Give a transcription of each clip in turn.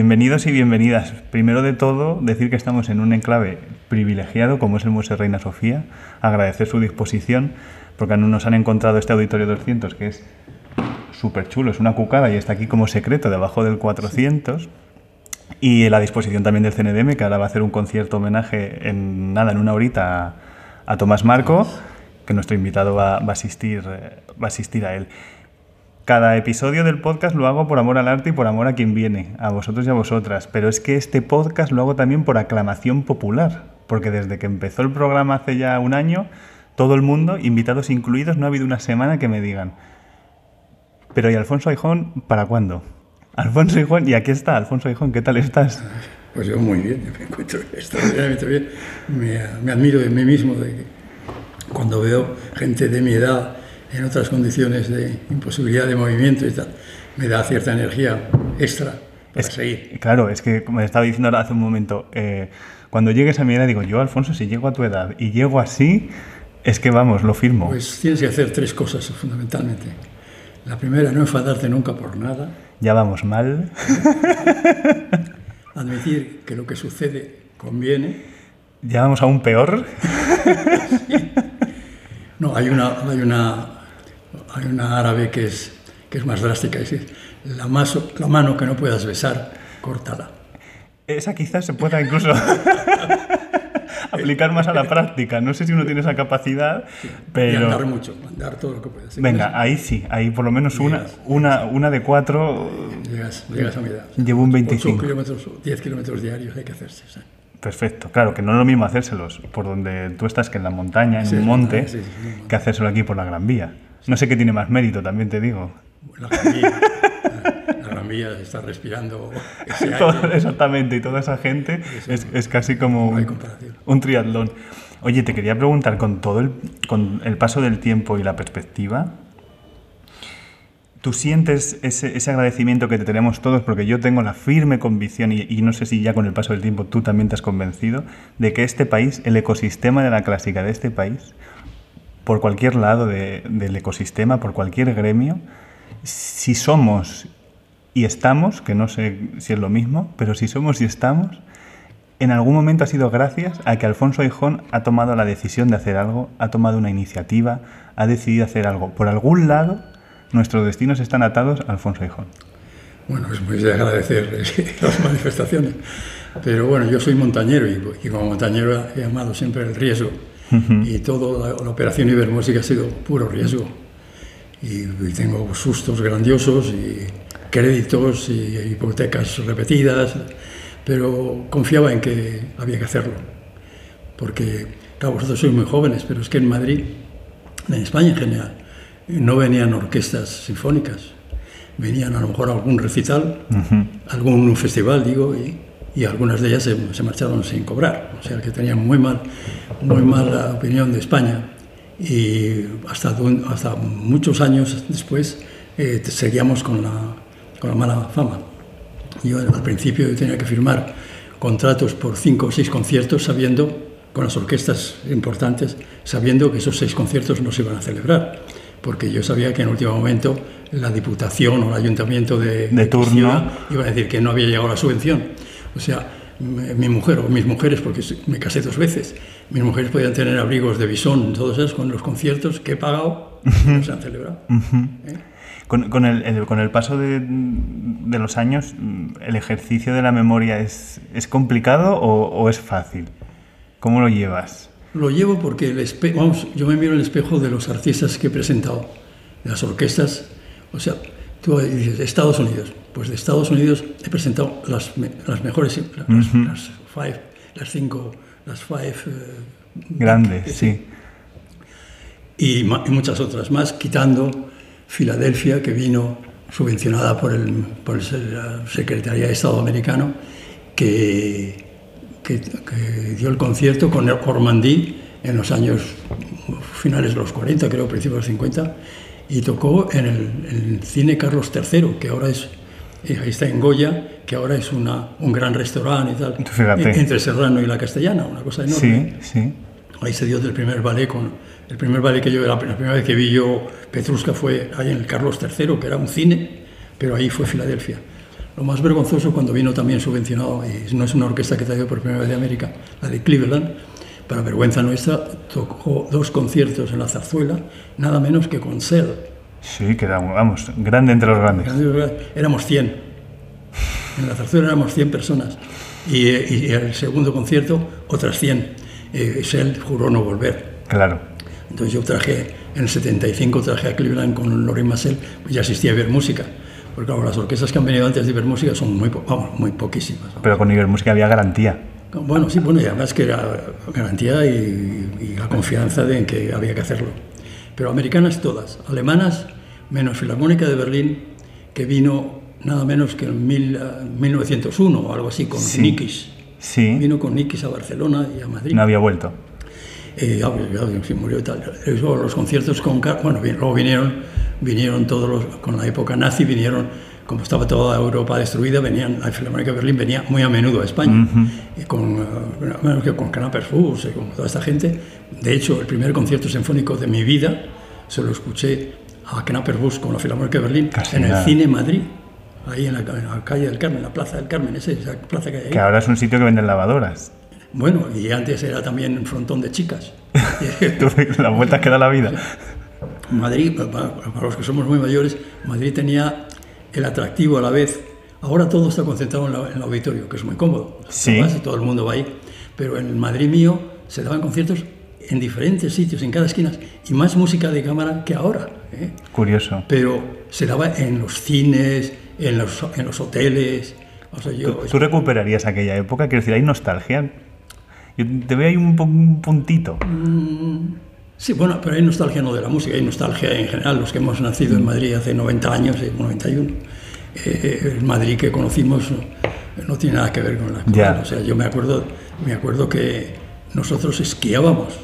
Bienvenidos y bienvenidas. Primero de todo, decir que estamos en un enclave privilegiado como es el Museo Reina Sofía. Agradecer su disposición porque nos han encontrado este Auditorio 200 que es súper chulo, es una cucada y está aquí como secreto debajo del 400. Y la disposición también del CNDM que ahora va a hacer un concierto homenaje en nada, en una horita a, Tomás Marco, que nuestro invitado va, va, a asistir, eh, va a asistir a él. Cada episodio del podcast lo hago por amor al arte y por amor a quien viene, a vosotros y a vosotras, pero es que este podcast lo hago también por aclamación popular, porque desde que empezó el programa hace ya un año, todo el mundo, invitados incluidos, no ha habido una semana que me digan, pero ¿y Alfonso Aijón para cuándo? Alfonso Aijón, y aquí está, Alfonso Aijón, ¿qué tal estás? Pues yo muy bien, me encuentro extraordinariamente bien, me, me admiro de mí mismo, de que cuando veo gente de mi edad, en otras condiciones de imposibilidad de movimiento y tal, me da cierta energía extra para es, seguir. Claro, es que como estaba diciendo hace un momento, eh, cuando llegues a mi edad, digo, yo Alfonso, si llego a tu edad y llego así, es que vamos, lo firmo. Pues tienes que hacer tres cosas fundamentalmente. La primera, no enfadarte nunca por nada. Ya vamos mal. Admitir que lo que sucede conviene. Ya vamos aún peor. sí. No, hay una, hay una hay una árabe que es, que es más drástica, es decir, la, maso, la mano que no puedas besar, córtala. Esa quizás se pueda incluso aplicar más a la práctica. No sé si uno tiene esa capacidad, pero... Y andar mucho, andar todo lo que puedas. Venga, ahí sí, ahí por lo menos una, una, una de cuatro... Llegas, llegas a mi edad. Llevo un 25. 8 kilómetros, 10 kilómetros diarios hay que hacerse. Perfecto, claro, que no es lo mismo hacérselos por donde tú estás, que en la montaña, en sí, un monte, sí, sí, que hacérselo aquí por la Gran Vía. No sé qué tiene más mérito, también te digo. La está respirando ese Todo, Exactamente, y toda esa gente es, es, casi como no un, un, triatlón. Oye, te quería preguntar, con todo el, con el paso del tiempo y la perspectiva, ¿Tú sientes ese, ese, agradecimiento que te tenemos todos? Porque yo tengo la firme convicción, y, y, no sé si ya con el paso del tiempo tú también te has convencido, de que este país, el ecosistema de la clásica de este país, por cualquier lado de, del ecosistema, por cualquier gremio, si somos y estamos, que no sé si es lo mismo, pero si somos y estamos, en algún momento ha sido gracias a que Alfonso Aijón ha tomado la decisión de hacer algo, ha tomado una iniciativa, ha decidido hacer algo. Por algún lado nuestros destinos están atados a Alfonso Hijón. Bueno, es muy de agradecer las manifestaciones, pero bueno, yo soy montañero y, y como montañero he amado siempre el riesgo uh -huh. y toda la, la, operación Ibermúsica ha sido puro riesgo y, y, tengo sustos grandiosos y créditos y hipotecas repetidas, pero confiaba en que había que hacerlo, porque claro, vosotros sois muy jóvenes, pero es que en Madrid, en España en general, no venían orquestas sinfónicas, venían a lo mejor a algún recital, uh -huh. algún festival, digo, y, y algunas de ellas se, se, marcharon sin cobrar, o sea que tenían muy mal, muy mala opinión de España. Y hasta, hasta muchos años después eh, seguíamos con la, con la mala fama. Yo al principio tenía que firmar contratos por cinco o seis conciertos sabiendo, con las orquestas importantes, sabiendo que esos seis conciertos no se iban a celebrar porque yo sabía que en último momento la Diputación o el Ayuntamiento de, de turno iba a decir que no había llegado la subvención. O sea, mi mujer o mis mujeres, porque me casé dos veces, mis mujeres podían tener abrigos de bisón, todos esos, con los conciertos que he pagado no se han celebrado. ¿Eh? Con, con, el, el, con, el, paso de, de, los años, ¿el ejercicio de la memoria es, es complicado o, o es fácil? ¿Cómo lo llevas? Lo llevo porque el espe vamos, yo me miro en el espejo de los artistas que he presentado, de las orquestas. O sea, tú dices Estados Unidos. Pues de Estados Unidos he presentado las, las mejores, las, uh -huh. las, five, las cinco, las five. Uh, Grandes, que, sí. Y, y, muchas otras más, quitando Filadelfia, que vino subvencionada por, el, por la Secretaría de Estado americano, que que, que dio el concierto con Ormandí en los años finales de los 40, creo, principios de los 50, y tocó en el, en el cine Carlos III, que ahora es, eh, ahí está en Goya, que ahora es una, un gran restaurante y tal, Fíjate. entre Serrano y la Castellana, una cosa enorme. Sí, sí. Ahí se dio el primer ballet con el primer ballet que yo la, la primera vez que vi yo Petrushka fue ahí en el Carlos III, que era un cine, pero ahí fue Filadelfia. Lo más vergonzoso cuando vino también subvencionado, y no es una orquesta que traído por primera vez de América, la de Cleveland, para vergüenza nuestra, tocó dos conciertos en la zarzuela, nada menos que con Cell. Sí, que era, vamos, grande entre los grandes. Éramos 100. En la zarzuela éramos 100 personas. Y, y el segundo concierto, otras 100. Eh, Cell juró no volver. Claro. Entonces yo traje, en el 75 traje a Cleveland con Lorin Massel, pues ya asistía a ver música. Porque claro, las orquestas que han venido antes de ver música son muy, po- vamos, muy poquísimas. vamos. Pero con Ibermúsica había garantía. Bueno, sí, bueno, y además que era garantía y, y la confianza de en que había que hacerlo. Pero americanas todas, alemanas, menos Filarmónica de Berlín, que vino nada menos que en mil, eh, 1901 o algo así, con Sí. Nikis. Sí, Vino con Nikis a Barcelona y a Madrid. no había vuelto. Eh, ya, pues, ya, se murió y tal. Luego los conciertos con... Bueno, bien, luego vinieron, vinieron todos los... Con la época nazi vinieron, como estaba toda Europa destruida, venían... La Filarmónica de Berlín venía muy a menudo a España. Y con, eh, bueno, que con Canapers y con toda esta gente. De hecho, el primer concierto sinfónico de mi vida se lo escuché a Knappersbus con la Filarmónica de Berlín Casi en el nada. Cine Madrid. Ahí en la, en la calle del Carmen, la Plaza del Carmen, esa, esa plaza que hay ahí. Que ahora es un sitio que venden lavadoras. Bueno, y antes era también un frontón de chicas. Las vueltas que da la vida. Madrid, para, para los que somos muy mayores, Madrid tenía el atractivo a la vez. Ahora todo está concentrado en, la- en el auditorio, que es muy cómodo. Sí. Vas y todo el mundo va ahí. Pero en el Madrid mío se daban conciertos en diferentes sitios, en cada esquina, y más música de cámara que ahora. ¿eh? Curioso. Pero se daba en los cines, en los, en los hoteles. O sea, yo, ¿Tú, tú recuperarías aquella época? Quiero decir, hay nostalgia. Yo te veo ahí un, un puntito. Sí, bueno, pero hay nostalgia no de la música, hay nostalgia en general, los que hemos nacido en Madrid hace 90 años, eh, 91. Eh, el Madrid que conocimos no, no tiene nada que ver con la actual. O sea, yo me acuerdo, me acuerdo que nosotros esquiábamos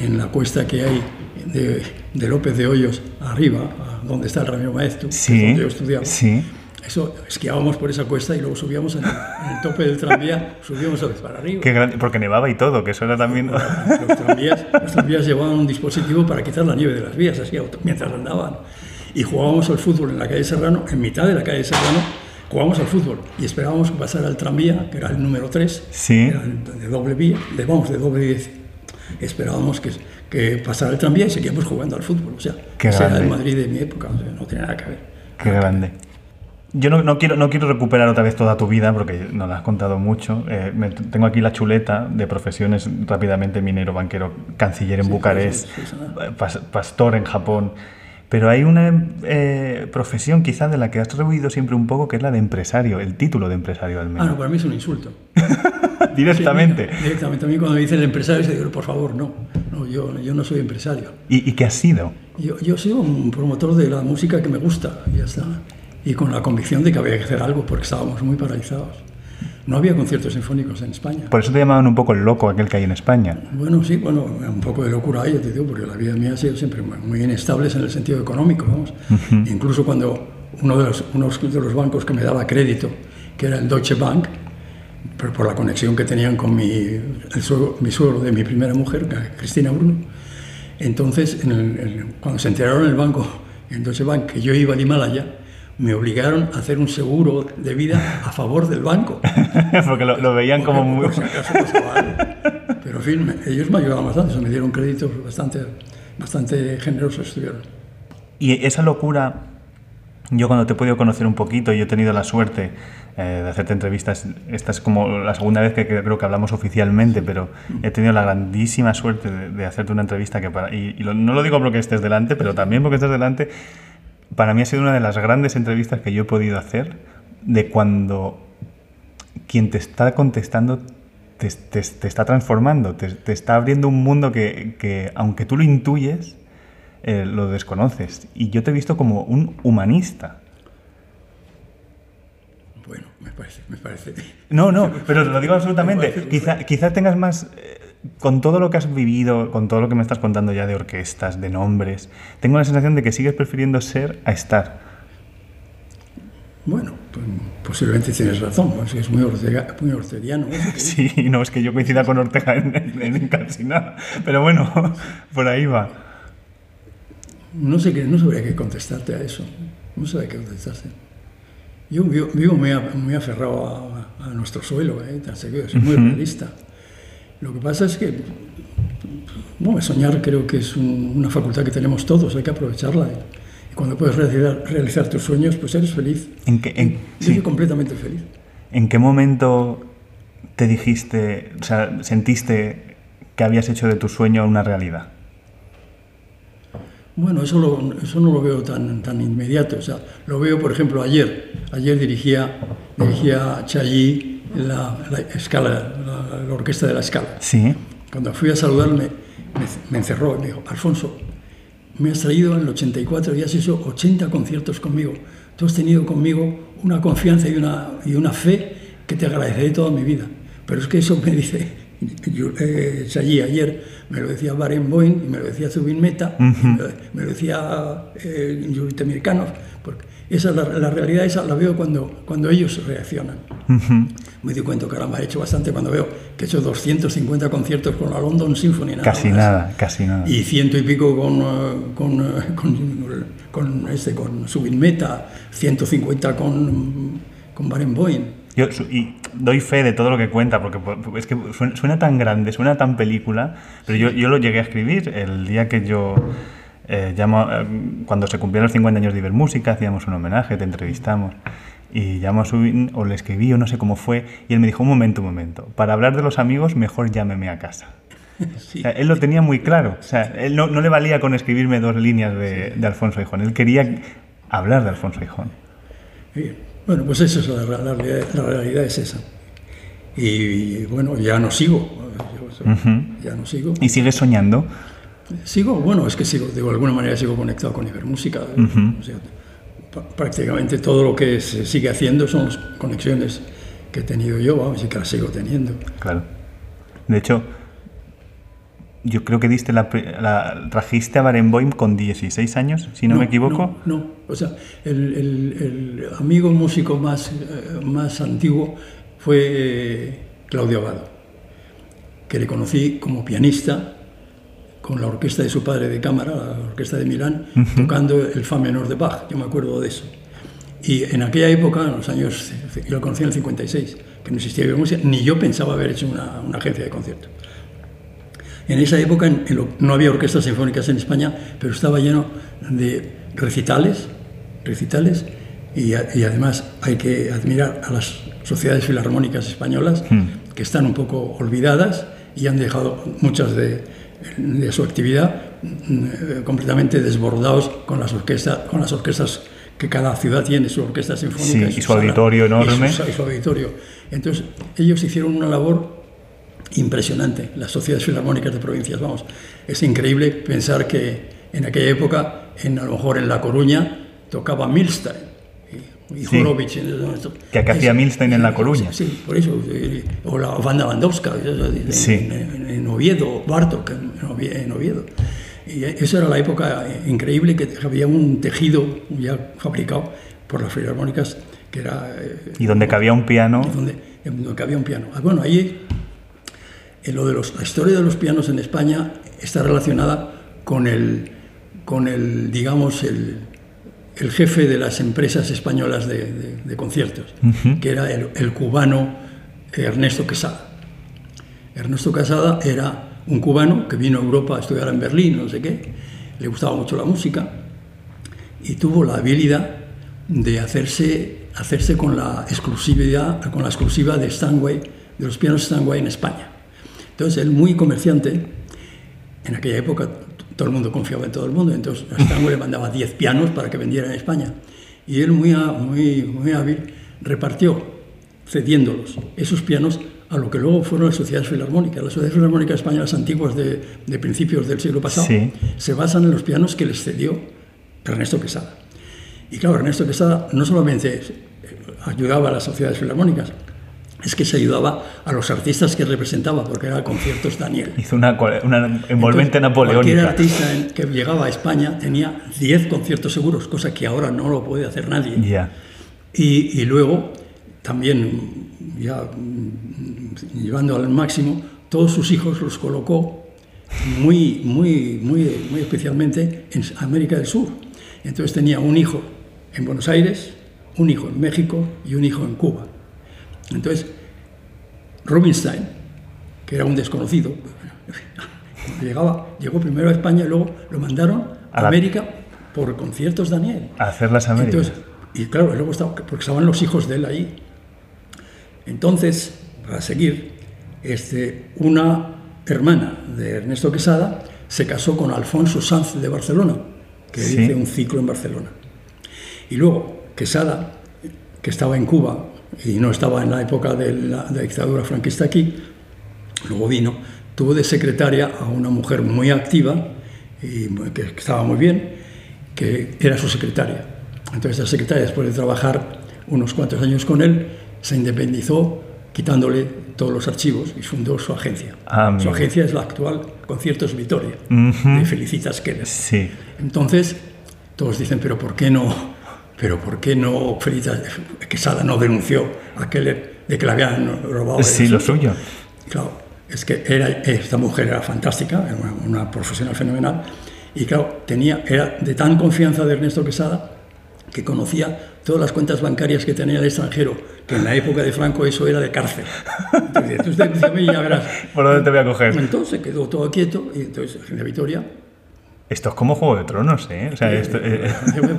en la cuesta que hay de, de López de Hoyos arriba, donde está el Ramiro es Sí, donde yo estudiaba. sí. Eso, esquiábamos por esa cuesta y luego subíamos en el, en el tope del tranvía, subíamos a para arriba. Qué gran- porque nevaba y todo, que eso era también... Los tranvías, los tranvías llevaban un dispositivo para quitar la nieve de las vías, así, mientras andaban. Y jugábamos al fútbol en la calle Serrano, en mitad de la calle Serrano, jugábamos al fútbol y esperábamos que pasara el tranvía, que era el número 3, Sí. de doble vía, de, vamos, de doble 10. Esperábamos que, que pasara el tranvía y seguíamos jugando al fútbol. O sea, Qué ese era el grande. Madrid de mi época, o sea, no tiene nada que ver. Qué grande. Yo no, no quiero, no quiero recuperar otra vez toda tu vida porque nos la has contado mucho. Eh, me- tengo aquí la chuleta de profesiones rápidamente minero, banquero, canciller en Bucarest, sí, sí, sí, sí. pas- pastor en Japón. Pero hay una eh, profesión quizás de la que has rehuido siempre un poco, que es la de empresario, el título de empresario al Ah, menos. no, para mí es un insulto. Directamente. Directamente. A mí cuando me dice el empresario, se digo, por favor, no. no yo, yo no soy empresario. ¿Y, ¿Y qué has sido? Yo, yo soy un promotor de la música que me gusta, ya está. Y con la convicción de que había que hacer algo porque estábamos muy paralizados. No había conciertos sinfónicos en España. Por eso te llamaban un poco el loco aquel que hay en España. Bueno, sí, bueno, un poco de locura hay, ya te digo, porque la vida mía ha sido siempre muy inestable en el sentido económico, vamos. Incluso cuando uno de los, unos de los bancos que me daba crédito, que era el Deutsche Bank, por, por la conexión que tenían con mi, el suegro, mi suegro de mi primera mujer, Cristina Bruno, entonces, en el- en- cuando se enteraron en el banco, en Deutsche Bank, que yo iba al Himalaya, me obligaron a hacer un seguro de vida a favor del banco. porque lo, lo veían como Porque, muy... acaso pasaba algo. Pero en fin, ellos me ayudaban bastante, o sea, me dieron créditos bastante, bastante generosos estuvieron. Y esa locura, yo cuando te he podido conocer un poquito, y he tenido la suerte eh, de hacerte entrevistas, esta es como la segunda vez que, que creo que hablamos oficialmente, pero he tenido la grandísima suerte de, de hacerte una entrevista que para, y, y lo- no lo digo porque estés delante, pero también porque estés delante, para mí ha sido una de las grandes entrevistas que yo he podido hacer de cuando quien te está contestando te, te- te está transformando, te, te está abriendo un mundo que, que, aunque tú lo intuyes, eh, lo desconoces. Y yo te he visto como un humanista. Bueno, me- parece, me parece. No, no, pero te lo digo absolutamente. Quizá tengas más. Eh, Con todo lo que has vivido, con todo lo que me estás contando ya de orquestas, de nombres, tengo la sensación de que sigues prefiriendo ser a estar. Bueno, pues, posiblemente tienes razón, pues es muy, ortega- muy orteliano. eso que Sí, no es que yo coincida con Ortega en, en- en casi nada. Pero bueno, por ahí va. No sé qué, no sabría qué contestarte a eso. No sabría qué contestarte. Yo vivo, vivo muy, aferrado a, a nuestro suelo, ¿eh? Te aseguro, soy muy realista. Lo que pasa es que, bueno, soñar creo que es un- una facultad que tenemos todos, hay que aprovecharla. Y cuando puedes realizar, realizar tus sueños, pues eres feliz. ¿En qué, en- Yo sí. soy completamente feliz. ¿En qué momento te dijiste, o sea, sentiste que habías hecho de tu sueño una realidad? Bueno, eso, lo- eso no lo veo tan, tan inmediato. O sea, lo veo, por ejemplo, ayer. Ayer dirigía, dirigía Chayí la, la escala, la, la orquesta de la escala. Sí. Cuando fui a saludarme, me, me encerró y me dijo, Alfonso, me has traído en el 84 y has hecho 80 conciertos conmigo. Tú has tenido conmigo una confianza y una, y una fe que te agradeceré toda mi vida. Pero es que eso me dice yo, eh, Chayí ayer, me lo decía Barenboim y me lo decía Zubin Meta, y me, lo- me lo decía eh, Yuri Temirkanov, porque esa es la, la realidad esa la veo cuando, cuando ellos reaccionan. Ujú. Me di cuenta, caramba, he hecho bastante cuando veo que he hecho 250 conciertos con la London Symphony. nada Casi más. nada, casi nada. Y ciento y pico con, eh, con, eh, con, con este, con Subin Meta, 150 con, con Barenboim. Yo y doy fe de todo lo que cuenta, porque es que suena, suena tan grande, suena tan película, pero yo, yo lo llegué a escribir el día que yo, eh, llamo, eh, cuando se cumplieron los 50 años de Ibermúsica, hacíamos un homenaje, te entrevistamos, y llamo a Subin, o le escribí, o no sé cómo fue, y él me dijo, un momento, un momento, para hablar de los amigos, mejor llámeme a casa. Sí. O sea, él lo tenía muy claro, o sea, él no, no le valía con escribirme dos líneas de, de Alfonso Hijón, él quería hablar de Alfonso Hijón. Bueno, pues eso es la, la realidad, la realidad es esa. Y, bueno, ya no sigo. yo- Ujú. Ya no sigo. ¿Y sigues soñando? Sigo, bueno, es que sigo, de alguna manera sigo conectado con Ibermúsica. Ujú. O sea, prácticamente todo lo que se sigue haciendo son las conexiones que he tenido yo, vamos, y que las sigo teniendo. Claro. De hecho, yo creo que diste la, la- trajiste a Barenboim con 16 años, si no, me equivoco. No, no. o sea, el, el- el amigo músico más, eh, más antiguo fue eh, Claudio Abado, que le conocí como pianista con la orquesta de su padre de cámara, la orquesta de Milán, tocando el Fa menor de Bach, yo me acuerdo de eso. Y en aquella época, en los años, yo lo conocí en el 56, que no existía música, ni yo pensaba haber hecho una, una agencia de conciertos. En esa época en- en lo- no había orquestas sinfónicas en España, pero estaba lleno de recitales, recitales, y, a- y además hay que admirar a las sociedades filarmónicas españolas que están un poco olvidadas y han dejado muchas de, de su actividad mm, completamente desbordados con las orquestas, con las orquestas que cada ciudad tiene su orquesta sinfónica Sí, y su auditorio sala, enorme. y su- y su auditorio. Entonces ellos hicieron una labor impresionante, las sociedades filarmónicas de provincias, vamos. Es increíble pensar que en aquella época, en, a lo mejor en La Coruña, tocaba Milstein y, Sí. Horowitz. Que acá hacía Milstein en La Coruña. Sí, por eso. eh, O la Wanda Landowska en, Sí. en- en- en Oviedo, Bartok en Ovie- en Oviedo. Y esa era la época eh, increíble que había un tejido ya fabricado por las filarmónicas que era... eh, Y donde cabía un piano, donde, había un piano. Ah, Bueno, ahí en lo de los, la historia de los pianos en España está relacionada con el, con el digamos, el, el jefe de las empresas españolas de, de- de conciertos, que era el, el cubano Ernesto Quesada. Ernesto Quesada era un cubano que vino a Europa a estudiar en Berlín, no sé qué, le gustaba mucho la música y tuvo la habilidad de hacerse, hacerse con la exclusividad, con la exclusiva de Stanway, de los pianos Stanway en España. Entonces él muy comerciante, en aquella época todo el mundo confiaba en todo el mundo, entonces a Stanway le mandaba 10 pianos para que vendiera en España. Y él muy, muy, muy hábil repartió, cediéndolos, esos pianos a lo que luego fueron las sociedades filarmónicas. Las sociedades filarmónicas españolas antiguas de, de principios del siglo pasado Sí. se basan en los pianos que les cedió Ernesto Quesada. Y claro, Ernesto Quesada no solamente ayudaba a las sociedades filarmónicas es que se ayudaba a los artistas que representaba, porque era conciertos Daniel. Hizo una, una envolvente napoleónica. Cualquier artista que llegaba a España tenía 10 conciertos seguros, cosa que ahora no lo puede hacer nadie. Y, y, luego, también, ya llevando al máximo, todos sus hijos los colocó muy, muy, muy, muy especialmente en América del Sur. Entonces tenía un hijo en Buenos Aires, un hijo en México y un hijo en Cuba. Entonces, Rubinstein, que era un desconocido, llegaba, llegó primero a España y luego lo mandaron a, América por conciertos Daniel. A hacer las Américas. y claro, luego estaba, porque estaban los hijos de él ahí. Entonces, para seguir, este, una hermana de Ernesto Quesada se casó con Alfonso Sanz de Barcelona, que hizo un ciclo en Barcelona. Y luego, Quesada, que estaba en Cuba y no estaba en la época de la, dictadura franquista aquí, luego vino, tuvo de secretaria a una mujer muy activa y que estaba muy bien, que era su secretaria. Entonces la secretaria, después de trabajar unos cuantos años con él, se independizó quitándole todos los archivos y fundó su agencia. Ah, su agencia es la actual Conciertos Vitoria, de Felicitas Keller. Sí. Entonces, todos dicen, pero ¿por qué no pero ¿por qué no Felicitas Quesada no denunció a Keller de que le habían robado? Sí, lo suyo. Claro, es que era, esta mujer era fantástica, era una, una, profesional fenomenal, y claro, tenía, era de tan confianza de Ernesto Quesada que conocía todas las cuentas bancarias que tenía el extranjero, que en la época de Franco eso era de cárcel. Entonces, entonces ya verás. ¿Por dónde te voy a coger? Entonces quedó todo quieto, y entonces de Vitoria esto es como Juego de Tronos, ¿eh? O sea, esto, eh,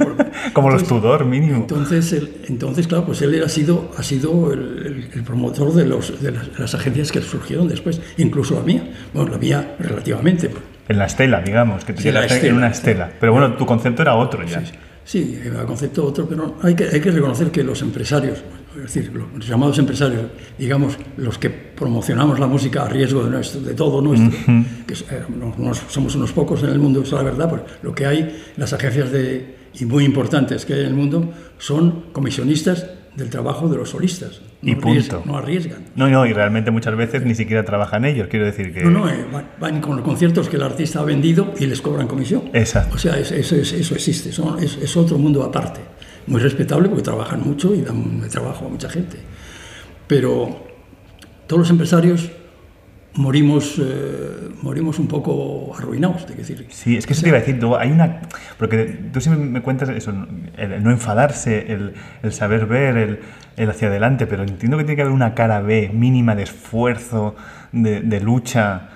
como los Tudor, mínimo. Entonces, entonces, claro, pues él ha sido, ha sido el, el promotor de, los, de las, las, agencias que surgieron después, incluso la mía. Bueno, la mía relativamente. En la estela, digamos, que sí, en una estela. Pero bueno, tu concepto era otro ya. Sí, sí, el concepto otro, pero hay que, hay que reconocer que los empresarios, es decir, los llamados empresarios, digamos, los que promocionamos la música a riesgo de, nuestro, de todo nuestro, que eh, no, somos unos pocos en el mundo, eso es la verdad, pues lo que hay, las agencias de, y muy importantes que hay en el mundo, son comisionistas del trabajo de los solistas. No y punto. no arriesgan. No, no, y realmente muchas veces ni siquiera trabajan ellos, quiero decir que... No, no, eh, van, van, con los conciertos que el artista ha vendido y les cobran comisión. Exacto. O sea, eso, existe, son, es otro mundo aparte muy respetable porque trabajan mucho y dan trabajo a mucha gente. Pero todos los empresarios morimos, eh, morimos un poco arruinados, te decir. Sí, es que eso te iba a decir, hay una... Porque tú siempre me cuentas eso, el, no enfadarse, el, el saber ver, el, el, hacia adelante, pero entiendo que tiene que haber una cara B mínima de esfuerzo, de, de lucha.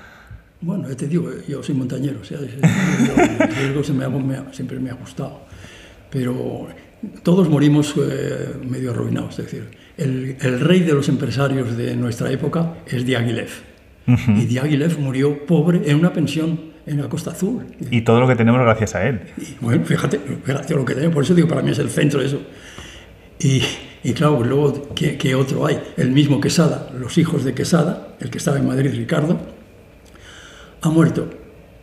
Bueno, te digo, yo soy montañero, o sea, el riesgo se me, me, siempre me ha gustado, pero todos morimos eh, medio arruinados. Es decir, el, el, rey de los empresarios de nuestra época es Diaghilev. Uh -huh. Y Diaghilev murió pobre en una pensión en la Costa Azul. Y todo lo que tenemos gracias a él. Y, bueno, fíjate, fíjate lo que tenemos. Por eso digo, para mí es el centro de eso. Y, y claro, pues luego, ¿qué, ¿qué, otro hay? El mismo Quesada, los hijos de Quesada, el que estaba en Madrid, Ricardo, ha muerto.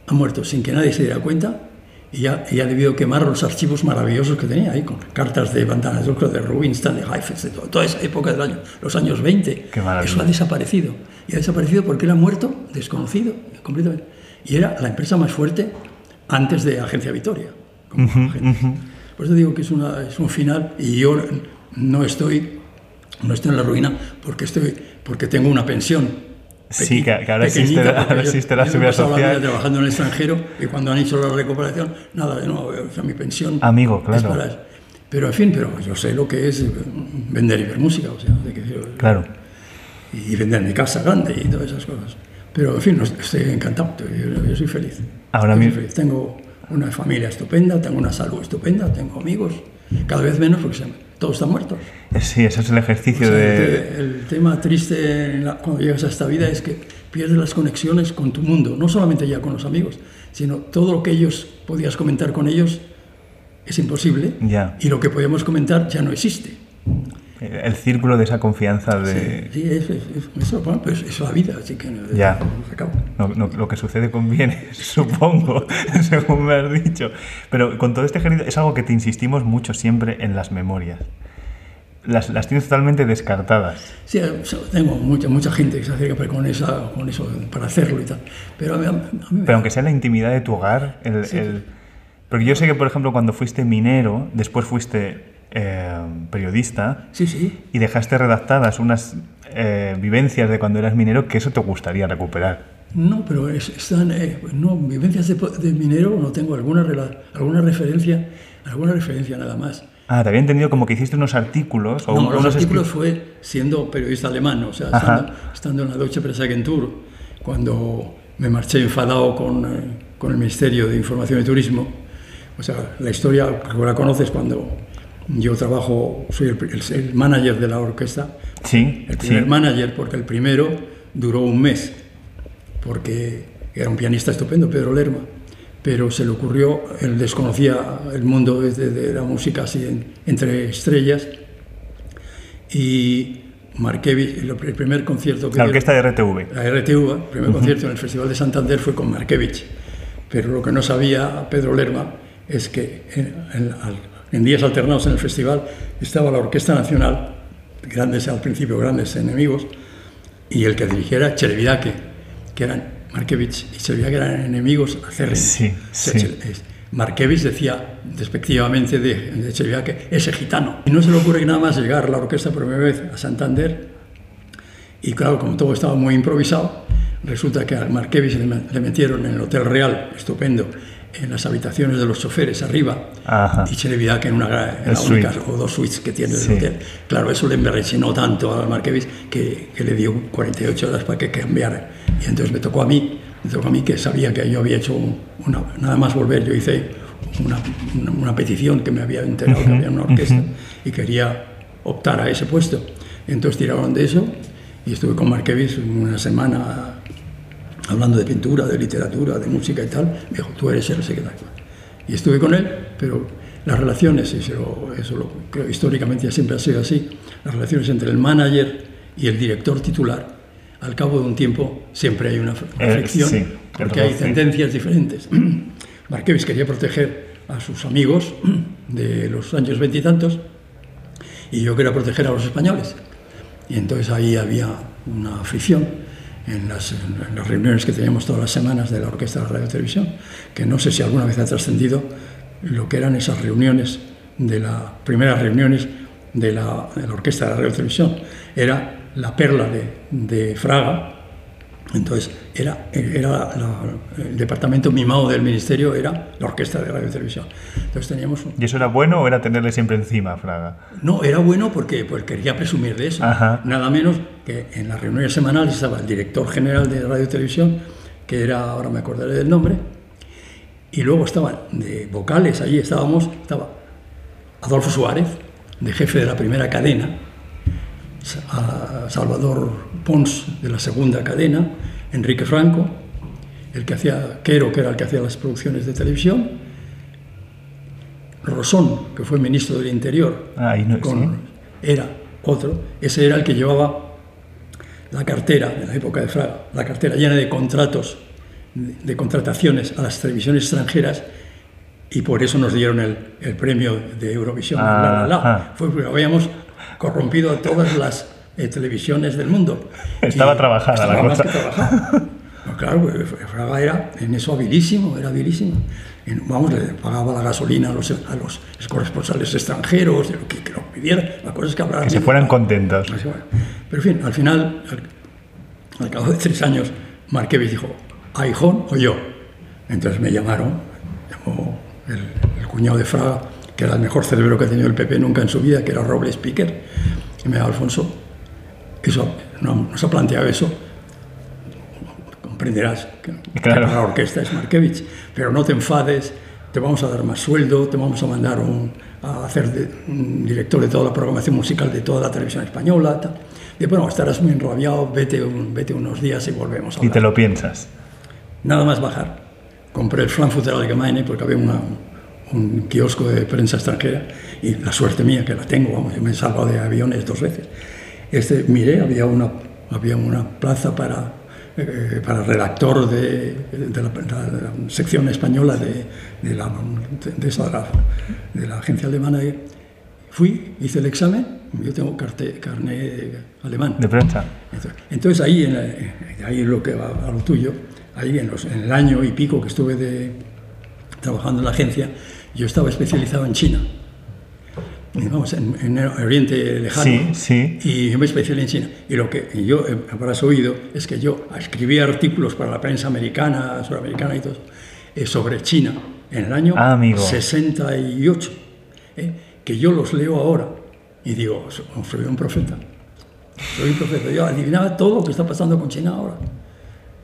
Ha muerto sin que nadie se diera cuenta y ya, y ha debido quemar los archivos maravillosos que tenía ahí, con cartas de Bandana de Rubinstein, de Heifetz, de todo, toda esa época del año, los años 20. Eso ha desaparecido. Y ha desaparecido porque ha muerto desconocido, completamente. Y era la empresa más fuerte antes de Agencia Vitoria. Como uh -huh, uh -huh. Por eso digo que es, una, es un final y yo no estoy, no estoy en la ruina porque, estoy, porque tengo una pensión Sí, que, ahora, existe, ahora existe la seguridad social. Trabajando en el extranjero y cuando han hecho la recuperación, nada, no, o sea, mi pensión. Amigo, claro. Es para pero en fin, pero yo sé lo que es vender y ver música, o sea, de que, claro. Y vender mi casa grande y todas esas cosas. Pero en fin, estoy encantado, yo, yo soy feliz. Ahora mismo. Tengo una familia estupenda, tengo una salud estupenda, tengo amigos, cada vez menos porque todos están muertos. Sí, ese es el ejercicio o sea, de... El, el, tema triste la, cuando llegas a esta vida es que pierdes las conexiones con tu mundo, no solamente ya con los amigos, sino todo lo que ellos podías comentar con ellos es imposible ya. y lo que podíamos comentar ya no existe. El círculo de esa confianza de... Sí, sí es, es, es, eso, bueno, pues es la vida, así que... Ya. No, no, lo que sucede conviene, supongo, según me has dicho. Pero con todo este ejercicio es algo que te insistimos mucho siempre en las memorias. las, las tienes totalmente descartadas. Sí, sea, tengo mucha, mucha gente que se acerca con, esa, con eso para hacerlo y tal. Pero, a mí- a mí- me- Pero aunque sea la intimidad de tu hogar, el, el- porque yo sé que, por ejemplo, cuando fuiste minero, después fuiste eh, periodista sí, sí. y dejaste redactadas unas eh, vivencias de cuando eras minero que eso te gustaría recuperar. No, pero es- están, eh, no, vivencias de, de minero no tengo alguna, alguna referencia, alguna referencia nada más. Ah, te había entendido como que hiciste unos artículos o No, un- los unos artículos fue siendo periodista alemán, o sea, estando, estando en la Deutsche Presseagentur, cuando me marché enfadado con, eh, con el Ministerio de Información y Turismo. O sea, la historia, que la conoces cuando yo trabajo, soy el, el- el manager de la orquesta, Sí, el sí. primer manager, porque el primero duró un mes, porque era un pianista estupendo, Pedro Lerma, pero se le ocurrió, él desconocía el mundo de, de la música así en- entre estrellas, y Markevich, el, el primer concierto que La orquesta de RTV. la RTV, el primer concierto en el Festival de Santander fue con Markevich. Pero lo que no sabía Pedro Lerma es que en, en- al- en días alternados en el festival estaba la Orquesta Nacional, grandes al principio, grandes enemigos, y el que dirigiera Chelevidake, que eran Markevich y Chelevidake eran enemigos acérrimos. Sí, sí. Markevich decía despectivamente de, de ese gitano. Y no se le ocurre nada más llegar la orquesta por primera vez a Santander y claro, como todo estaba muy improvisado, resulta que al Markevich le metieron en el Hotel Real, estupendo, en las habitaciones de los choferes arriba, Ajá. y Chelevidac en una en la única o dos suites que tiene Sí. el hotel. Claro, eso le emberrechinó tanto al Markevich que, que le dio 48 horas para que cambiara. Y entonces me tocó a mí, me tocó a mí que sabía que yo había hecho un- una, nada más volver, yo hice una, una- una petición que me había enterado que había una orquesta y quería optar a ese puesto. Entonces tiraron de eso y estuve con Markevich una semana hablando de pintura, de literatura, de música y tal. Me dijo, tú eres el secretario. Y estuve con él, pero las relaciones, y eso, lo- eso lo creo históricamente siempre ha sido así, las relaciones entre el manager y el director titular, al cabo de un tiempo siempre hay una, fr- una Eh, fricción, sí, porque hay tendencias diferentes. Markevich quería proteger a sus amigos de los años veintitantos y yo quería proteger a los españoles. Y entonces ahí había una fricción en las, en las reuniones que teníamos todas las semanas de la Orquesta de la Radio Televisión, que no sé si alguna vez ha trascendido lo que eran esas reuniones, de las primeras reuniones de la, de la Orquesta de la Radio Televisión. Era la perla de, de Fraga, entonces, era, era la- el departamento mimado del ministerio era la orquesta de radio y televisión. Entonces teníamos un- ¿Y eso era bueno o era tenerle siempre encima, Fraga? No, era bueno porque pues, quería presumir de eso. Ajá. Nada menos que en las reuniones semanales estaba el director general de radio y televisión, que era, ahora me acordaré del nombre, y luego estaban de vocales, allí estábamos, estaba Adolfo Suárez, de jefe de la primera cadena, a Salvador Pons de la segunda cadena, Enrique Franco, el que hacía Quero, que era el que hacía las producciones de televisión, Rosón, que fue ministro del Interior, Ah, no- con- sí. era otro, ese era el que llevaba la cartera, en la época de Fraga, la cartera llena de contratos, de, de contrataciones a las televisiones extranjeras y por eso nos dieron el, el premio de Eurovisión. Ah, la, la, la. ah. Fue porque habíamos corrompido todas las eh, televisiones del mundo. Estaba Y trabajada la estaba más cosa. que trabajada. Claro, pues, Fraga era en eso habilísimo, era habilísimo. Y, vamos, le pagaba la gasolina a los, a los corresponsales extranjeros, de lo que, que lo pidiera. La cosa es que hablaran Que se fueran contentos. Pero en fin, al final, al, al cabo de tres años, Markevich dijo, ¿Aijón o yo? Entonces me llamaron, llamó el, el cuñado de Fraga, que era el mejor cerebro que ha tenido el PP nunca en su vida, que era Robles Piquer, y me dijo, Alfonso, eso, no, no se ha planteado eso, comprenderás que, Claro. la orquesta es Markevich, pero no te enfades, te vamos a dar más sueldo, te vamos a mandar un- a hacer de- un director de toda la programación musical de toda la televisión española. Tal. Y bueno, estarás muy enrabiado, vete, un- vete unos días y volvemos a Y te lo piensas. Nada más bajar. Compré el Frankfurter Allgemeine porque había una- un kiosco de prensa extranjera y la suerte mía que la tengo, vamos, yo me he salvado de aviones dos veces. Este, miré, había una, había una plaza para, eh, para redactor de, de la, de la sección española de, de la, de, la, de la agencia alemana Fui, hice el examen, yo tengo carnet alemán. De prensa. Entonces, entonces ahí, en la- ahí lo que va a lo tuyo, ahí en, los- en el año y pico que estuve de, trabajando en la agencia, yo estaba especializado en China. Y Vamos, en, en el Oriente Lejano. Sí, sí. Y yo me especialicé en China. Y lo que yo eh, habrás oído es que yo escribía artículos para la prensa americana, suramericana y todo, eh, sobre China en el año Ah, amigo. 68. eh, que yo los leo ahora y digo, "So- soy un profeta. Soy un profeta. Yo adivinaba todo lo que está pasando con China ahora.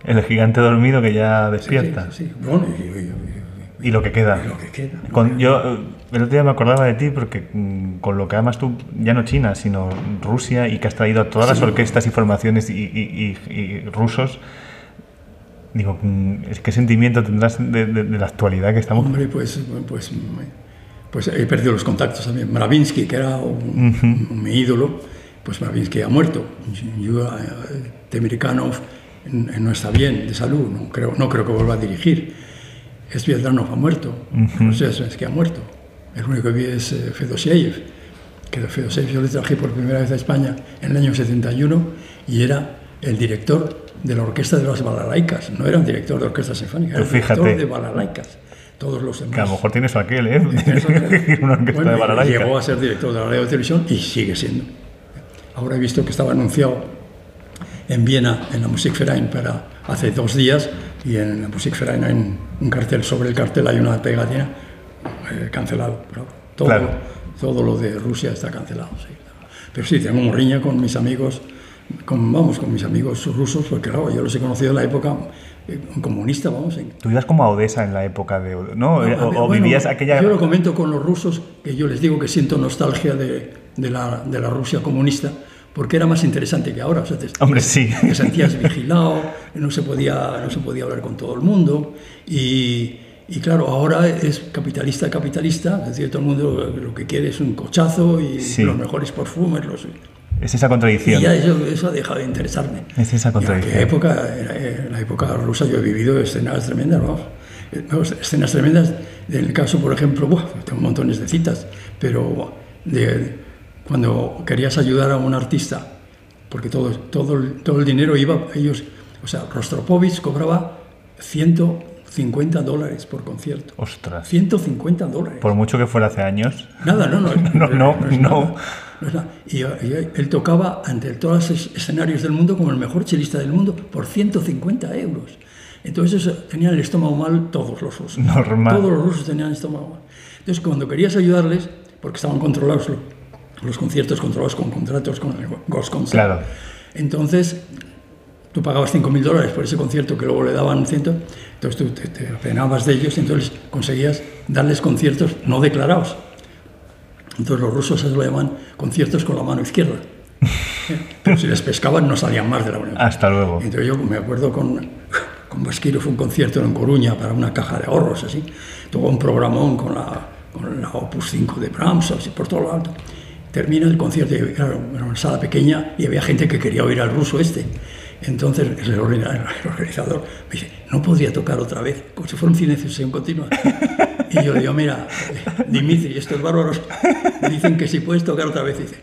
El gigante dormido que ya Sí, despierta. sí, sí. Bueno, y- lo que queda. y lo que queda. Con- yo el otro día me acordaba de ti porque mm, con lo que amas tú, ya no China, sino Rusia, y que has traído a todas las Sí. orquestas y formaciones y, y- y- rusos, digo, mm, qué sentimiento tendrás de, de- de la actualidad que estamos. Hombre, pues, pues, pues he perdido los contactos también. Mravinsky, que era un- un- mi ídolo, pues Mravinsky ha muerto. Yo, eh, Temirkanov no está bien de salud, no creo, no creo que vuelva a dirigir. Sviatlanov ha muerto, sé, es que ha muerto. El único que vi es eh, Fedosiev, que de Fedosiev yo le traje por primera vez a España en el año 71 y era el director de la orquesta de las balalaicas, no era un director de orquesta sinfónica, era el Pues director de balalaicas. Todos los demás. Que a lo mejor tienes aquel, ¿eh? Una orquesta Bueno, de y balalaica. Llegó a ser director de la radio y televisión y sigue siendo. Ahora he visto que estaba anunciado en Viena, en la Musikverein, para hace dos días, y en la Musikverein hay un, un cartel, sobre el cartel hay una pegatina, eh, cancelado. Pero todo, Claro. todo lo de Rusia está cancelado, sí. Pero sí, tengo un riña con mis amigos, con, vamos, con mis amigos rusos, porque claro, yo los he conocido en la época eh, comunista, vamos, en, Tú ibas como a Odessa en la época de... ¿No? no, Eh, o, ver, o bueno, vivías aquella... Yo lo comento con los rusos, que yo les digo que siento nostalgia de, de la, de la Rusia comunista, porque era más interesante que ahora. O sea, te, Hombre, sí. te sentías vigilado, no se, podía, no se podía hablar con todo el mundo. Y, y claro, ahora es capitalista, capitalista, es decir, todo el mundo lo, que quiere es un cochazo y Sí. los mejores perfumes. Los, Es esa y contradicción. ya eso, eso ha dejado de interesarme. Es esa Y en contradicción. aquella época, en la época rusa, yo he vivido escenas tremendas, vamos. Eh, vamos, escenas tremendas. En el caso, por ejemplo, buah, tengo montones de citas, pero de, cuando querías ayudar a un artista, porque todo, todo, todo el dinero iba, ellos, o sea, Rostropovich cobraba 150 dólares por concierto. Ostras. 150 dólares. Por mucho que fuera hace años. Nada, no, no. No, no, no. no es nada. Y, y él tocaba ante todos los escenarios del mundo como el mejor chelista del mundo por 150 euros. Entonces tenían el estómago mal todos los rusos. Normal. Todos los rusos tenían el estómago mal. Entonces cuando querías ayudarles, porque estaban controlados los conciertos controlados con contratos con el Gosconsert. Claro. Entonces tú pagabas 5.000 dólares por ese concierto que luego le daban ciento, entonces tú te, te apenabas de ellos y entonces conseguías darles conciertos no declarados. Entonces los rusos se lo llaman conciertos con la mano izquierda. Pero si les pescaban no salían más de la mano Hasta luego. Entonces yo me acuerdo con, con Basquiro, fue un concierto en Coruña para una caja de ahorros, así. Tuvo un programón con la, con la Opus 5 de Brahms, así por todo lo alto. Termina el concierto, claro, era una sala pequeña y había gente que quería oír al ruso este. Entonces el orga- el organizador me dice, no podría tocar otra vez, como si fuera un cine de sesión continua. Y yo le digo, mira, eh, Dimitri, estos bárbaros dicen que si puedes tocar otra vez. Dice,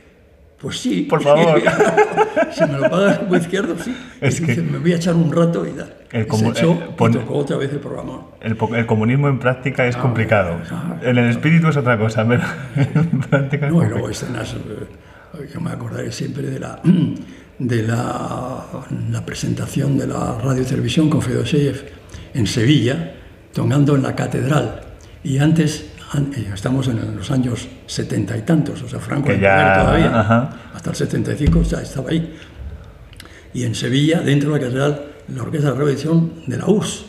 pues sí. Por favor. si me lo pagas como izquierdo, sí. Es Y dice, que- me voy a echar un rato y tal. El se echó pon- y tocó otra vez el programa. El, comunismo en práctica es complicado. ah, En el espíritu es otra cosa, pero en práctica es No, y luego escenas, eh, yo me acordaré siempre de la, de la, la presentación de la radio y televisión con Fedosheyev en Sevilla, tocando en la catedral. Y antes, an- estamos en los años setenta y tantos, o sea, Franco Que ya- todavía, ajá. hasta el 75 ya estaba ahí. Y en Sevilla, dentro de la catedral, la orquesta de revisión de la URSS.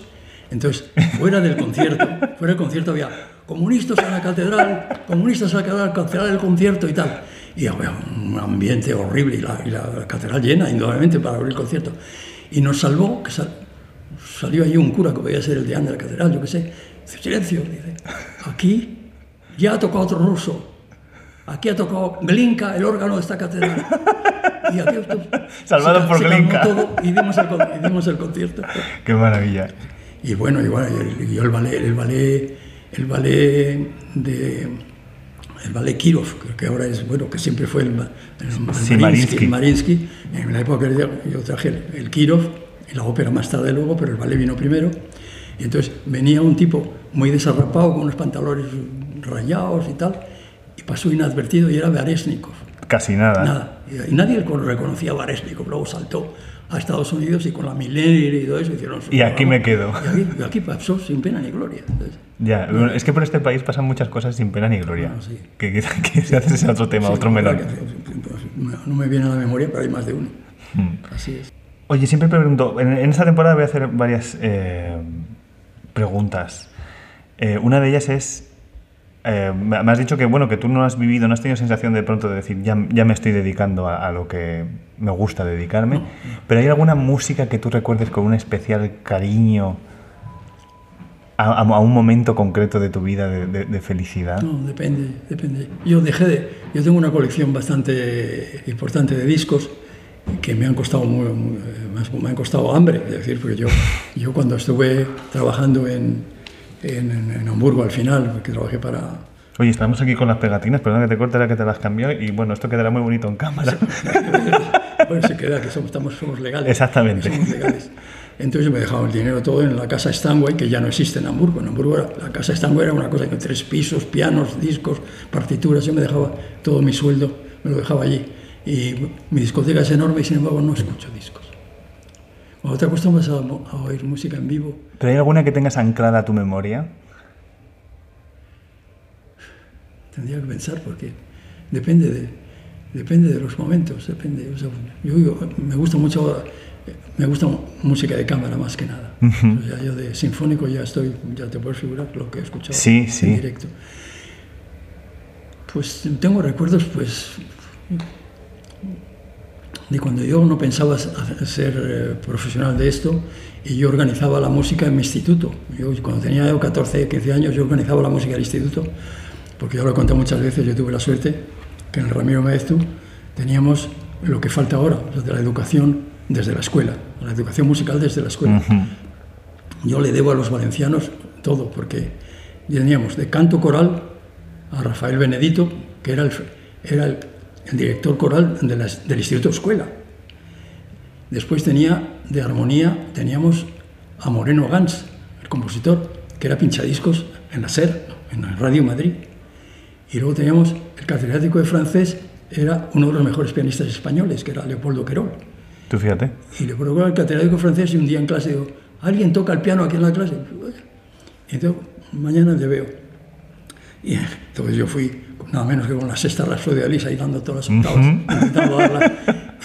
Entonces, fuera del concierto, fuera del concierto había comunistas en la catedral, comunistas en la catedral, cancelar el concierto y tal. Y había un ambiente horrible y la, y la catedral llena, indudablemente, para abrir el concierto. Y nos salvó, que sal- salió ahí un cura que podía ser el deán de la catedral, yo qué sé. Silencio, dice, aquí ya ha tocado otro ruso. Aquí ha tocado Glinka, el órgano de esta catedral. Y aquí Salvado se- por se Glinka. todo y dimos el, y dimos el concierto. Qué maravilla. Y bueno, igual, yo el ballet, el ballet, el ballet de el ballet Kirov, que ahora es, bueno, que siempre fue el, el, Sí, Mariinsky, Mariinsky. el Mariinsky. En la época que yo yo traje el, el Kirov y la ópera más tarde luego, pero el ballet vino primero. Y entonces venía un tipo muy desarrapado, con unos pantalones rayados y tal, y pasó inadvertido y era Baresnikov. Casi nada. Nada. Y, nadie reconocía a Baresnikov. Luego saltó a Estados Unidos y con la Millennium y todo eso hicieron su Y aquí programa. me quedo. Y aquí, y aquí pasó sin pena ni gloria. Entonces, Ya, es que por este país pasan muchas cosas sin pena ni gloria. Bueno, sí. Que, que, que se hace ese otro tema, sí, otro melón. que, pues, no- me viene a la memoria, pero hay más de uno. Mm. Así es. Oye, siempre pregunto, en, en esta temporada voy a hacer varias eh, preguntas. Eh, una de ellas es, eh, me has dicho que bueno que tú no has vivido, no has tenido sensación de pronto de decir, ya, ya me estoy dedicando a, a lo que me gusta dedicarme, No. pero ¿hay alguna música que tú recuerdes con un especial cariño a, a- a un momento concreto de tu vida de, de- de felicidad? No, depende, depende. Yo dejé de, yo tengo una colección bastante importante de discos que me han costado muy, muy- me han- costado hambre, es decir, porque yo, yo cuando estuve trabajando en, en, en- Hamburgo al final, que trabajé para Oye, estamos aquí con las pegatinas, perdón que te corte la que te las cambió y bueno, esto quedará muy bonito en cámara. bueno, se queda que somos, estamos, somos legales. Exactamente. Somos legales. Entonces yo me dejaba el dinero todo en la casa Stanway, que ya no existe en Hamburgo. En Hamburgo era- la casa Stanway era una cosa con tres pisos, pianos, discos, partituras. Yo me dejaba todo mi sueldo, me lo dejaba allí. Y mi discoteca es enorme y sin embargo no escucho discos. Cuando te acostumbras a, a oír música en vivo, ¿Pero hay alguna que tengas anclada a tu memoria? tendría que pensar porque depende de, depende de los momentos, depende. o sea, yo, yo- me gusta mucho, me gusta música de cámara más que nada. O sea, yo de sinfónico ya estoy, ya te puedes figurar lo que he escuchado Sí, sí. en directo. Pues tengo recuerdos, pues, de cuando yo no pensaba ser eh, profesional de esto y yo organizaba la música en mi instituto. Yo, cuando tenía yo 14, 15 años, yo organizaba la música del instituto, porque yo lo he contado muchas veces, yo tuve la suerte que en el Ramiro Maeztu teníamos lo que falta ahora, de la educación desde la escuela, la educación musical desde la escuela. Ujú. Yo le debo a los valencianos todo, porque teníamos de canto coral a Rafael Benedito, que era el, era el, el director coral de las- del Instituto Escuela. Después tenía de armonía, teníamos a Moreno Gans, el compositor, que era pinchadiscos en la SER, en la Radio Madrid. Y luego teníamos el catedrático de francés, era uno de los mejores pianistas españoles, que era Leopoldo Querol. Tú fíjate. Y le preguntó al catedrático francés y un día en clase digo, ¿alguien toca el piano aquí en la clase? Y entonces, mañana te veo. Y entonces yo fui, nada menos que con la sexta Rhapsody de Lisa ahí dando todas las octavas, intentando darla,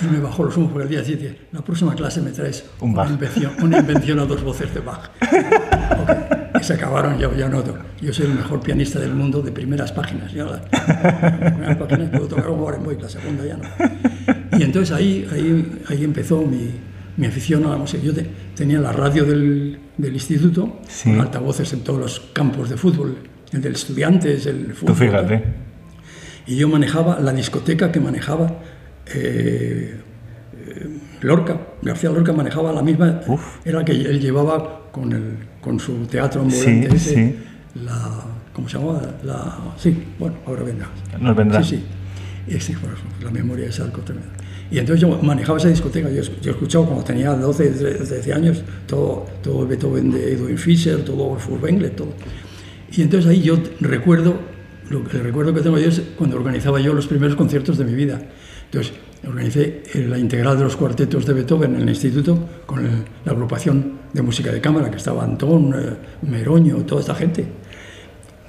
y me bajó los humos porque el día siguiente, la próxima clase me traes Un una, invención, una invención a dos voces de Bach. Ok, Y se acabaron, ya, ya noto. Yo soy el mejor pianista del mundo de primeras páginas. Ya la, las primeras páginas puedo tocar un Barenboim, la segunda ya no. Y entonces ahí, ahí, ahí empezó mi, mi afición a la música. Yo te- tenía la radio del, del instituto, Sí. con altavoces en todos los campos de fútbol, el del estudiantes, el Tú fútbol. fíjate. Y yo manejaba la discoteca que manejaba eh, Lorca. García Lorca manejaba la misma. Uf. Era que él llevaba con, el, con su teatro ambulante Sí, ese, sí. la. ¿Cómo se llamaba? La, sí, bueno, ahora vendrá. Nos vendrá. Sí, sí. La memoria es algo tremendo. Y entonces yo manejaba esa discoteca, yo, yo escuchaba cuando tenía 12, 13 años, todo, todo Beethoven de Edwin Fischer, todo Furtwängler, todo. Y entonces ahí yo recuerdo, lo, el recuerdo que tengo yo es cuando organizaba yo los primeros conciertos de mi vida. Entonces, organicé eh, la integral de los cuartetos de Beethoven en el instituto con el- la agrupación de música de cámara, que estaba Antón, eh, Meroño, toda esta gente.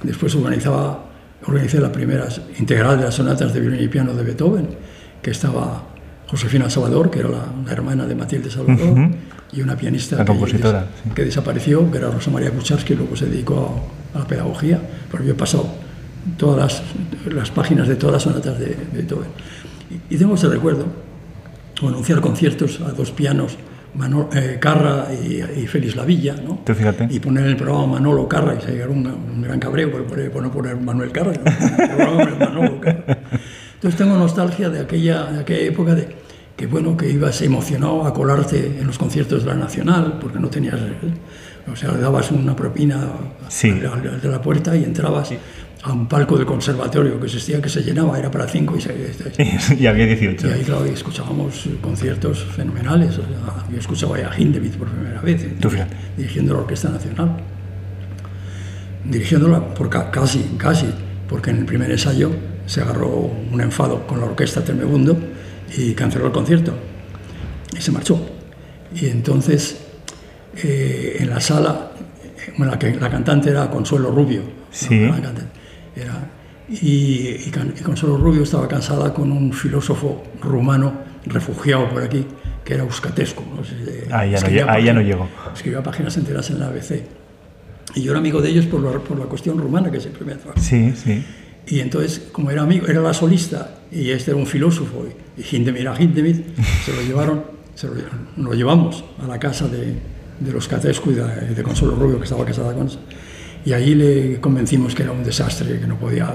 Después organizaba, organicé la primera integral de las sonatas de violín y piano de Beethoven, que estaba Josefina Salvador, que era la, la hermana de Matilde Salvador, Ujú. y una pianista La que, compositora, des- sí. que desapareció, que era Rosa María Kucharski, luego se dedicó a, a la pedagogía, pero yo he pasado todas las, las páginas de todas las sonatas de, Beethoven. Y, y tengo ese recuerdo, o anunciar conciertos a dos pianos, Mano- eh, Carra y, y Félix Lavilla, ¿no? Tú fíjate. y poner en el programa Manolo Carra y se llegaron un, un gran cabreo por, poner- por no poner Manuel Carra, el programa Manolo Carra. Entonces tengo nostalgia de aquella, de aquella época de que bueno, que ibas emocionado a colarte en los conciertos de la Nacional, porque no tenías, o sea, le dabas una propina Sí. al, de la puerta y entrabas a un palco del conservatorio que existía, que se llenaba, era para cinco y se, y había 18. y ahí, claro, escuchábamos conciertos fenomenales. O sea, yo escuchaba a Hindemith por primera vez, Tú dirigiendo la Orquesta Nacional. Dirigiéndola por ca- casi, casi, porque en el primer ensayo se agarró un enfado con la Orquesta Tremebundo y canceló el concierto. Y se marchó. Y entonces, eh, en la sala, eh, bueno, la, que, la cantante era Consuelo Rubio. Sí. Cantante era- y, y Can- y Consuelo Rubio estaba casada con un filósofo rumano refugiado por aquí, que era Euskatescu. No si- Ahí ya no escribía lle- ahí ya no llegó. Escribía páginas enteras en la ABC. Y yo era amigo de ellos por la, por la cuestión rumana, que siempre me atrajo. Sí, sí. Y entonces, como era amigo, era la solista y este era un filósofo, y, y Hindemith era Hindemith, se lo llevaron, se lo, lo llevamos a la casa de, de los Catescu y de, de Consuelo Rubio, que estaba casada con Y allí le convencimos que era un desastre, que no podía,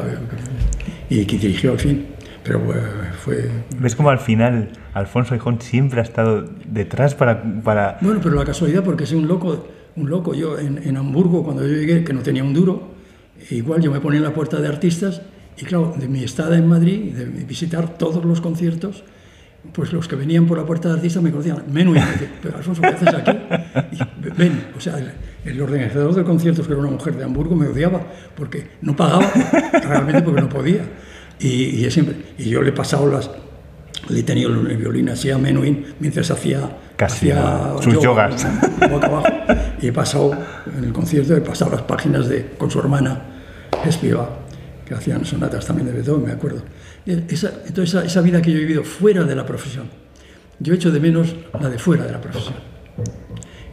y que dirigió al fin. Pero eh, fue... ¿Ves como al final Alfonso Hijón siempre ha estado detrás para... para... Bueno, pero la casualidad, porque soy un loco, un loco. Yo en, en Hamburgo, cuando yo llegué, que no tenía un duro, igual yo me ponía en la puerta de artistas y claro, de mi estada en Madrid, de visitar todos los conciertos, pues los que venían por la puerta de artistas me conocían. Menú, y pero Alfonso, ¿qué haces aquí? Y, ven, o sea, el, el organizador de conciertos, que era una mujer de Hamburgo, me odiaba porque no pagaba, realmente porque no podía. Y, y, siempre, y yo le he pasado las, le he tenido el violín así a Menuhin mientras hacía, Casi hacía sus yogas. boca abajo. Y he pasado, en el concierto, he pasado las páginas de, con su hermana Espiva, que hacían sonatas también de Beethoven, me acuerdo. Esa, entonces, esa, esa vida que yo he vivido fuera de la profesión, yo echo de menos la de fuera de la profesión,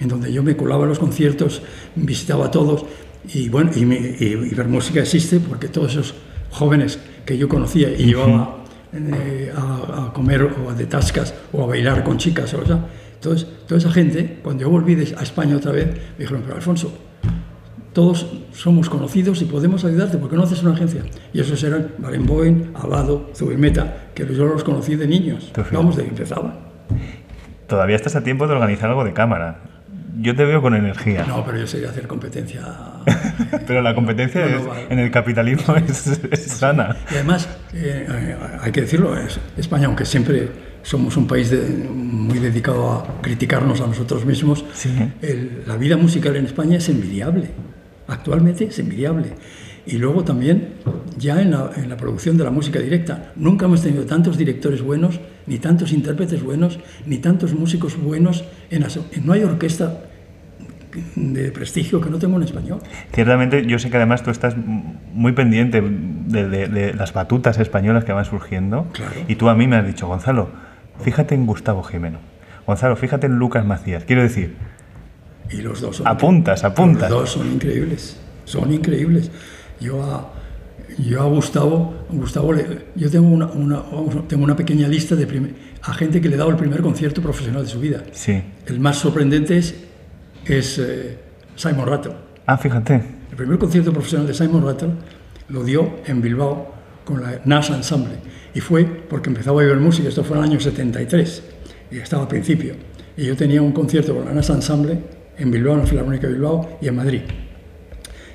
en donde yo me colaba a los conciertos, visitaba a todos, y bueno, y, me, y, y ver música existe porque todos esos jóvenes que yo conocía y llevaba eh, a, a, comer o de tascas o a bailar con chicas, o sea, entonces, toda esa gente, cuando yo volví a España otra vez, me dijeron, pero Alfonso, todos somos conocidos y podemos ayudarte, porque no haces una agencia? Y esos eran Barenboim, Abado, Zubimeta, que yo los conocí de niños, vamos, de que empezaban. Todavía estás a tiempo de organizar algo de cámara. Yo te veo con energía. No, pero yo sé hacer competencia. pero la competencia no, no, vale. en el capitalismo es, es sana. Y además, eh, hay que decirlo, es, España, aunque siempre somos un país de, muy dedicado a criticarnos a nosotros mismos, sí. el, la vida musical en España es envidiable. Actualmente es envidiable. Y luego también, ya en la, en la, producción de la música directa, nunca hemos tenido tantos directores buenos, ni tantos intérpretes buenos, ni tantos músicos buenos. En no hay orquesta de prestigio que no tengo en español. Ciertamente, yo sé que además tú estás muy pendiente de, de, de las batutas españolas que van surgiendo. Claro. Y tú a mí me has dicho, Gonzalo, fíjate en Gustavo Jimeno. Gonzalo, fíjate en Lucas Macías. Quiero decir, y los dos son apuntas, apuntas. Los dos son increíbles, son increíbles. Yo a, yo a Gustavo, Gustavo le, yo tengo una, una, tengo una pequeña lista de primer, a gente que le he dado el primer concierto profesional de su vida. Sí. El más sorprendente es, es eh, Simon Rattle. Ah, fíjate. El primer concierto profesional de Simon Rattle lo dio en Bilbao con la Nash Ensemble. Y fue porque empezaba a ver música, esto fue en el año 73, y estaba al principio. Y yo tenía un concierto con la Nash Ensemble en Bilbao, en la Filarmónica de Bilbao y en Madrid.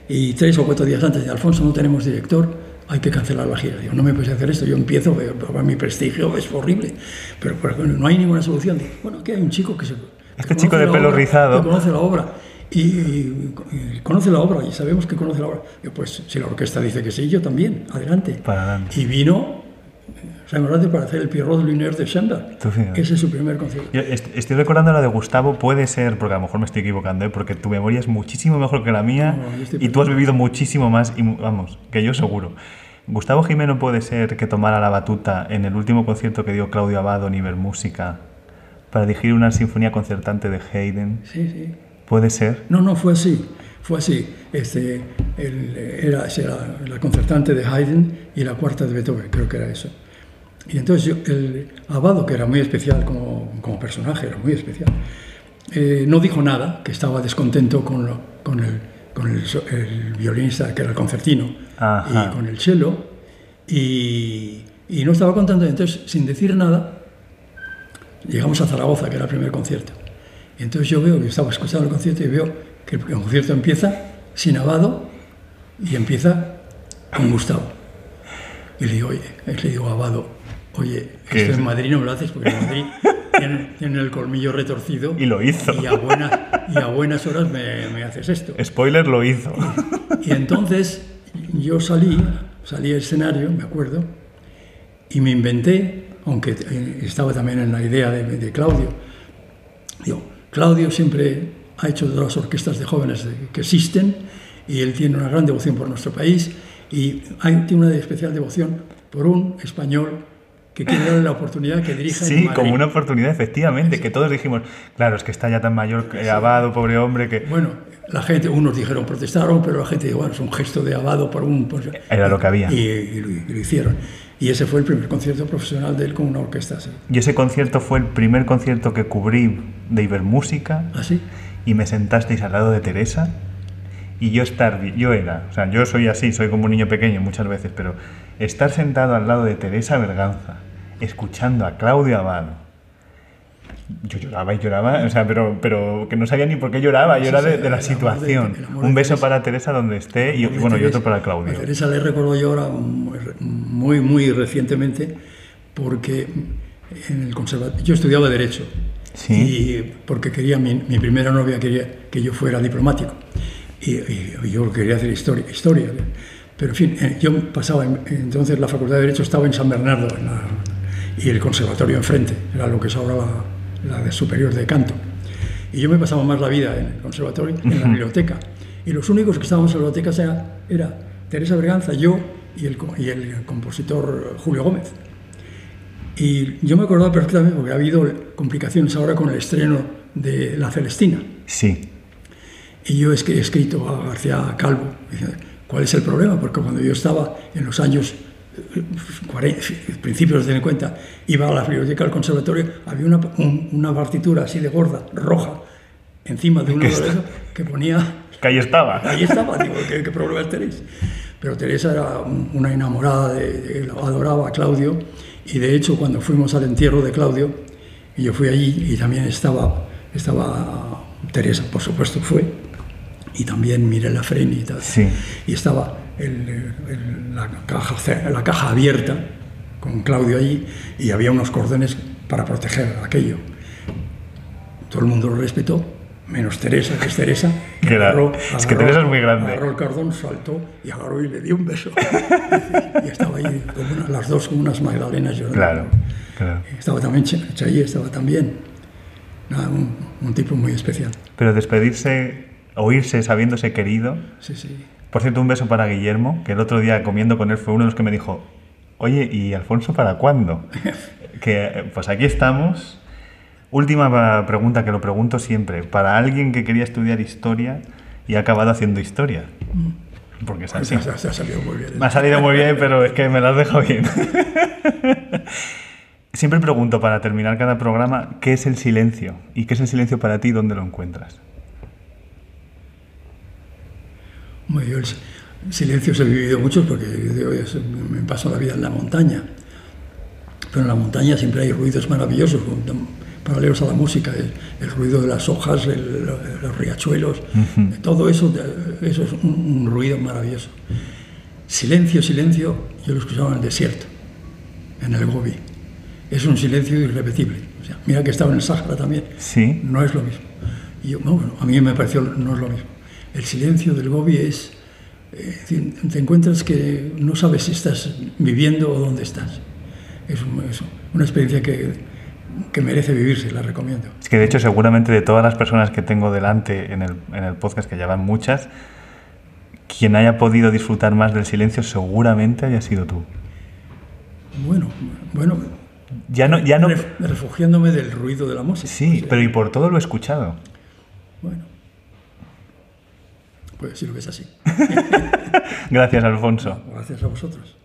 Y tres o cuatro días antes de Alfonso no tenemos director, hay que cancelar la gira. Digo, no me puedes hacer esto, yo empiezo, pero mi prestigio es horrible. Pero, pero no hay ninguna solución. Digo, bueno, aquí hay un chico que se... Que este chico de pelo obra, rizado. Que conoce la obra. Y, y, y, conoce la obra, y sabemos que conoce la obra. Yo, pues si la orquesta dice que sí, yo también, adelante. Para adelante. Y vino Rattle para hacer el Pierrot Lunaire de Schoenberg. Ese es su primer concierto. Estoy recordando la de Gustavo, puede ser, porque a lo mejor me estoy equivocando, ¿eh? porque tu memoria es muchísimo mejor que la mía no, y tú has vivido muchísimo más, y vamos, que yo seguro. Gustavo Jimeno puede ser que tomara la batuta en el último concierto que dio Claudio Abado en Ibermúsica para dirigir una sinfonía concertante de Haydn. Sí, sí. ¿Puede ser? No, no, fue así. Fue así. Este, el, era, era, la concertante de Haydn y la cuarta de Beethoven, creo que era eso. Y entonces yo, el Abado, que era muy especial como, como personaje, era muy especial, eh, no dijo nada, que estaba descontento con, lo, con, el, con el, el, violinista, que era el concertino, Ajá. y con el cello, y, y, no estaba contento. Entonces, sin decir nada, llegamos a Zaragoza, que era el primer concierto. Y entonces yo veo, yo estaba escuchando el concierto y veo que el concierto empieza sin Abado y empieza con Gustavo. Y le digo, oye, le digo Abado, oye, esto en Madrid no me lo haces porque en Madrid tienen, el colmillo retorcido. Y lo hizo. Y a buenas, y a buenas horas me, me, haces esto. Spoiler, lo hizo. Y, entonces yo salí, salí al escenario, me acuerdo, y me inventé, aunque estaba también en la idea de, de Claudio, digo, Claudio siempre ha hecho de las orquestas de jóvenes que existen y él tiene una gran devoción por nuestro país y hay, tiene una especial devoción por un español que quiere darle la oportunidad que dirija Sí, como una oportunidad, efectivamente, que todos dijimos, claro, es que está ya tan mayor, que Abado, pobre hombre, que... Bueno, la gente, unos dijeron, protestaron, pero la gente dijo, bueno, es un gesto de Abado por un... Era lo que había. Y, lo, hicieron. Y ese fue el primer concierto profesional de él con una orquesta así. Y ese concierto fue el primer concierto que cubrí de Ibermúsica. ¿Ah, sí? Y me sentasteis al lado de Teresa y yo estar, yo era, o sea, yo soy así, soy como un niño pequeño muchas veces, pero estar sentado al lado de Teresa Berganza, escuchando a Claudio Abado, yo lloraba y lloraba, o sea, pero, pero que no sabía ni por qué lloraba, yo era de, la situación. un beso para Teresa donde esté y, bueno, y otro para Claudio. A Teresa le recuerdo yo ahora muy, muy recientemente porque en el conservatorio, yo estudiaba Derecho. ¿Sí? Y porque quería, mi, mi primera novia quería que yo fuera diplomático y, yo quería hacer historia, historia. Pero en fin, eh, yo pasaba, entonces la Facultad de Derecho estaba en San Bernardo y el conservatorio enfrente, era lo que es ahora la, de superior de canto. Y yo me pasaba más la vida en el conservatorio, en la biblioteca. Y los únicos que estábamos en la biblioteca era, era Teresa Berganza, yo y el, y el compositor Julio Gómez. Y yo me acordaba perfectamente porque ha habido complicaciones ahora con el estreno de La Celestina. Sí. Y yo he escrito a García Calvo, ¿cuál es el problema? Porque cuando yo estaba en los años 40, principios de cuenta, iba a la biblioteca del conservatorio, había una, una partitura así de gorda, roja, encima de una de que ponía... Que ahí estaba. Ahí estaba, digo, ¿qué, qué tenéis? Pero Teresa era una enamorada, de, adoraba a Claudio, y de hecho cuando fuimos al entierro de Claudio, y yo fui allí y también estaba, estaba Teresa, por supuesto, fue, y también Mirela Freni y tal. Y estaba la, caja, la caja abierta con Claudio allí y había unos cordones para proteger aquello. Todo el mundo lo respetó, menos Teresa, que es Teresa. es que Teresa es muy grande. Agarró el cordón, saltó y agarró y le dio un beso. y, estaba ahí, las dos como unas magdalenas llorando. Claro, claro. Estaba también Chay, estaba también. un, un tipo muy especial. Pero despedirse oírse sabiéndose querido. Sí, sí. Por cierto, un beso para Guillermo, que el otro día comiendo con él fue uno de los que me dijo, oye, ¿y Alfonso para cuándo? que pues aquí estamos. Última pregunta que lo pregunto siempre. Para alguien que quería estudiar historia y ha acabado haciendo historia. Mm. Porque es pues así. ha salido muy bien. Me ha salido muy bien, pero es que me lo has dejado bien. Siempre pregunto para terminar cada programa, ¿qué es el silencio? ¿Y qué es el silencio para ti dónde lo encuentras? Yo el silencio he vivido mucho porque me paso la vida en la montaña. Pero en la montaña siempre hay ruidos maravillosos, paralelos a la música, el, ruido de las hojas, los riachuelos, todo eso, eso es un, ruido maravilloso. Silencio, silencio, yo lo escuchaba en el desierto, en el Gobi. Es un silencio irrepetible. mira que estaba en el Sáhara también. Sí. No es lo mismo. Y yo, a mí me pareció no es lo mismo el silencio del Gobi es, eh, te encuentras que no sabes si estás viviendo o dónde estás. Es, una experiencia que, que, merece vivirse, la recomiendo. Es que de hecho seguramente de todas las personas que tengo delante en el, en el podcast, que ya van muchas, quien haya podido disfrutar más del silencio seguramente haya sido tú. Bueno, bueno. Ya no, ya no... Refugiándome del ruido de la música. Sí, pero y por todo lo he escuchado. Bueno. Puede decirlo que es así. Gracias, Alfonso. Gracias a vosotros.